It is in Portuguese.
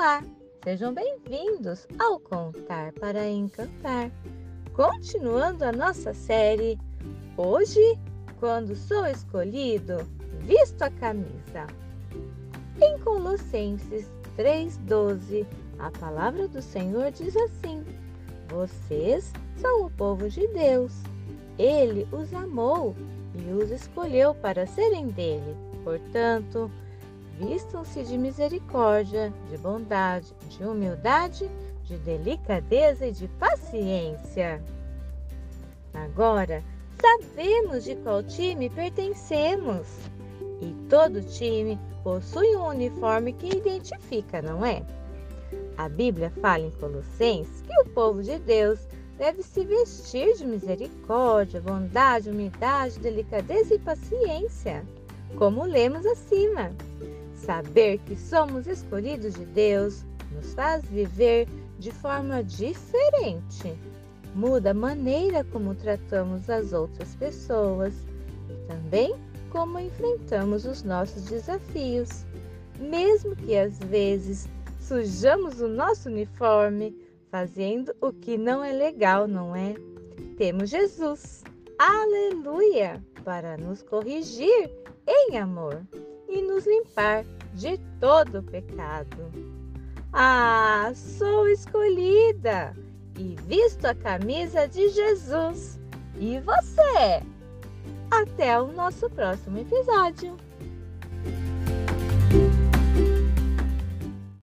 Olá, sejam bem-vindos ao Contar para Encantar. Continuando a nossa série, hoje, quando sou escolhido, visto a camisa. Em Colossenses 3,12, a palavra do Senhor diz assim: Vocês são o povo de Deus. Ele os amou e os escolheu para serem dele. Portanto, vistam-se de misericórdia, de bondade, de humildade, de delicadeza e de paciência. Agora, sabemos de qual time pertencemos. E todo time possui um uniforme que identifica, não é? A Bíblia fala em Colossenses que o povo de Deus deve se vestir de misericórdia, bondade, humildade, delicadeza e paciência, como lemos acima. Saber que somos escolhidos de Deus nos faz viver de forma diferente. Muda a maneira como tratamos as outras pessoas e também como enfrentamos os nossos desafios. Mesmo que às vezes sujamos o nosso uniforme fazendo o que não é legal, não é? Temos Jesus, aleluia, para nos corrigir em amor e nos limpar de todo pecado. Ah, sou escolhida e visto a camisa de Jesus. E você? Até o nosso próximo episódio.